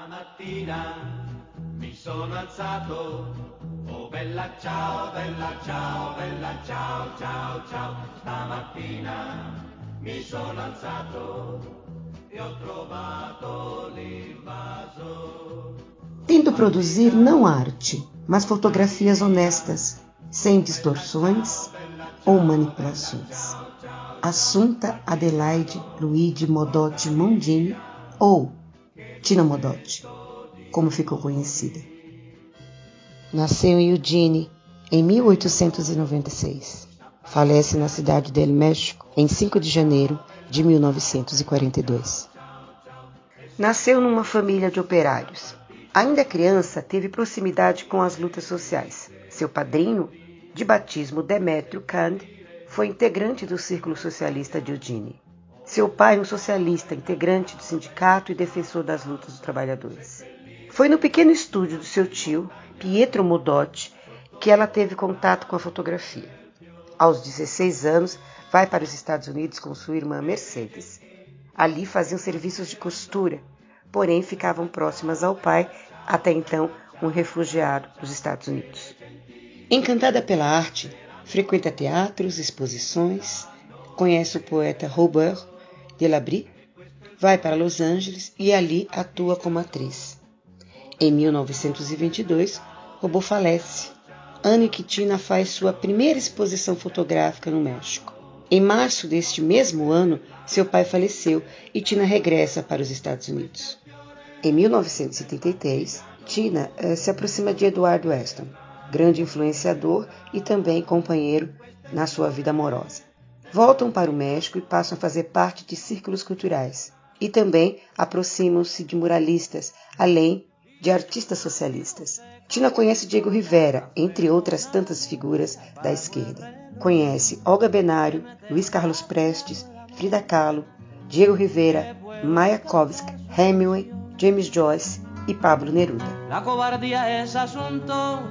Stamattina mi sono alzato, oh bella ciao, bella ciao, bella ciao, ciao, ciao. Stamattina mi sono alzato e ho trovato l'invaso. Tento produzir não arte, mas fotografias honestas, sem distorções ou manipulações. Assunta Adelaide Luigi Modotti Mondini, ou Tina Modotti, como ficou conhecida. Nasceu em Eugene em 1896. Falece na cidade del México em 5 de janeiro de 1942. Nasceu numa família de operários. Ainda criança, teve proximidade com as lutas sociais. Seu padrinho de batismo, Demétrio Cand, foi integrante do Círculo Socialista de Eugene. Seu pai, um socialista, integrante do sindicato e defensor das lutas dos trabalhadores. Foi no pequeno estúdio do seu tio, Pietro Modotti, que ela teve contato com a fotografia. Aos 16 anos, vai para os Estados Unidos com sua irmã Mercedes. Ali faziam serviços de costura, porém ficavam próximas ao pai, até então um refugiado dos Estados Unidos. Encantada pela arte, frequenta teatros, exposições, conhece o poeta Robert Delabry, vai para Los Angeles e ali atua como atriz. Em 1922, Robô falece, ano em que Tina faz sua primeira exposição fotográfica no México. Em março deste mesmo ano, seu pai faleceu e Tina regressa para os Estados Unidos. Em 1973, Tina eh, se aproxima de Eduardo Weston, grande influenciador e também companheiro na sua vida amorosa. Voltam para o México e passam a fazer parte de círculos culturais. E também aproximam-se de muralistas, além de artistas socialistas. Tina conhece Diego Rivera, entre outras tantas figuras da esquerda. Conhece Olga Benário, Luiz Carlos Prestes, Frida Kahlo, Diego Rivera, Mayakovsky, Hemingway, James Joyce e Pablo Neruda. La es asunto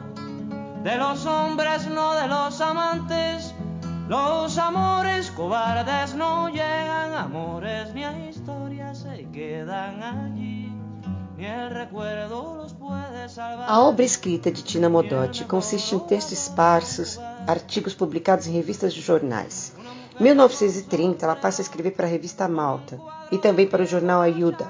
de los hombres, no de los amantes. Los amores cobardes no llegan, amores ni a historias se quedan allí. A obra escrita de Tina Modotti consiste em textos esparsos, artigos publicados em revistas de jornais. Em 1930, ela passa a escrever para a revista Malta e também para o jornal Ayuda.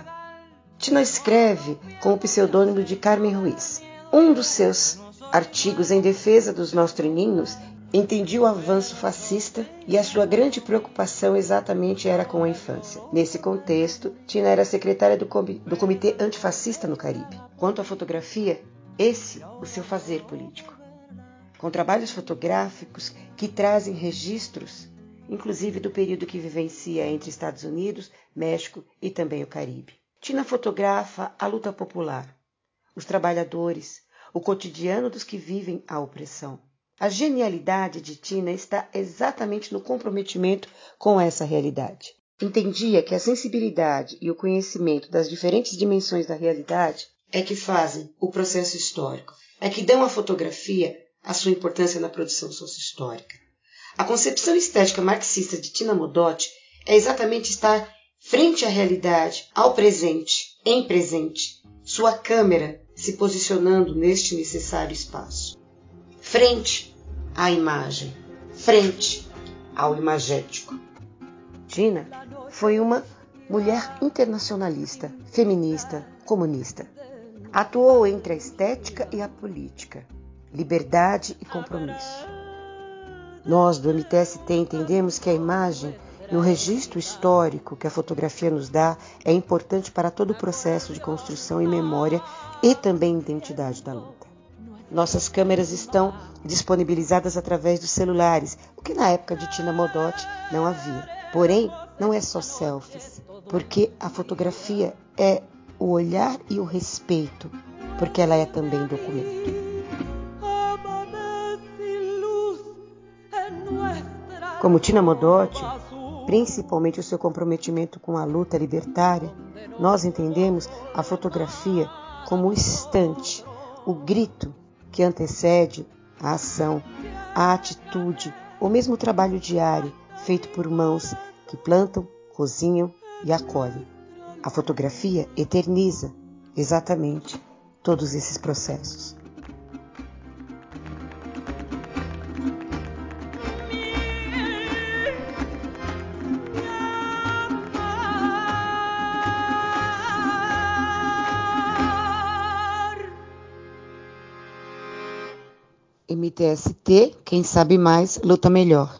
Tina escreve com o pseudônimo de Carmen Ruiz. Um dos seus artigos em defesa dos nostrininhos entendia o avanço fascista e a sua grande preocupação exatamente era com a infância. Nesse contexto, Tina era secretária do, do Comitê Antifascista no Caribe. Quanto à fotografia, esse o seu fazer político. Com trabalhos fotográficos que trazem registros, inclusive do período que vivencia entre Estados Unidos, México e também o Caribe. Tina fotografa a luta popular, os trabalhadores, o cotidiano dos que vivem a opressão. A genialidade de Tina está exatamente no comprometimento com essa realidade. Entendia que a sensibilidade e o conhecimento das diferentes dimensões da realidade é que fazem o processo histórico, é que dão à fotografia a sua importância na produção sociohistórica. A concepção estética marxista de Tina Modotti é exatamente estar frente à realidade, ao presente, em presente, sua câmera se posicionando neste necessário espaço. Frente à imagem, frente ao imagético. Tina foi uma mulher internacionalista, feminista, comunista. Atuou entre a estética e a política, liberdade e compromisso. Nós do MTST entendemos que a imagem e o registro histórico que a fotografia nos dá é importante para todo o processo de construção e memória e também identidade da luta. Nossas câmeras estão disponibilizadas através dos celulares, o que na época de Tina Modotti não havia. Porém, não é só selfies, porque a fotografia é o olhar e o respeito, porque ela é também documento. Como Tina Modotti, principalmente o seu comprometimento com a luta libertária, nós entendemos a fotografia como o instante, o grito que antecede a ação, a atitude ou mesmo o trabalho diário feito por mãos que plantam, cozinham e acolhem. A fotografia eterniza exatamente todos esses processos. MTST, quem sabe mais, luta melhor.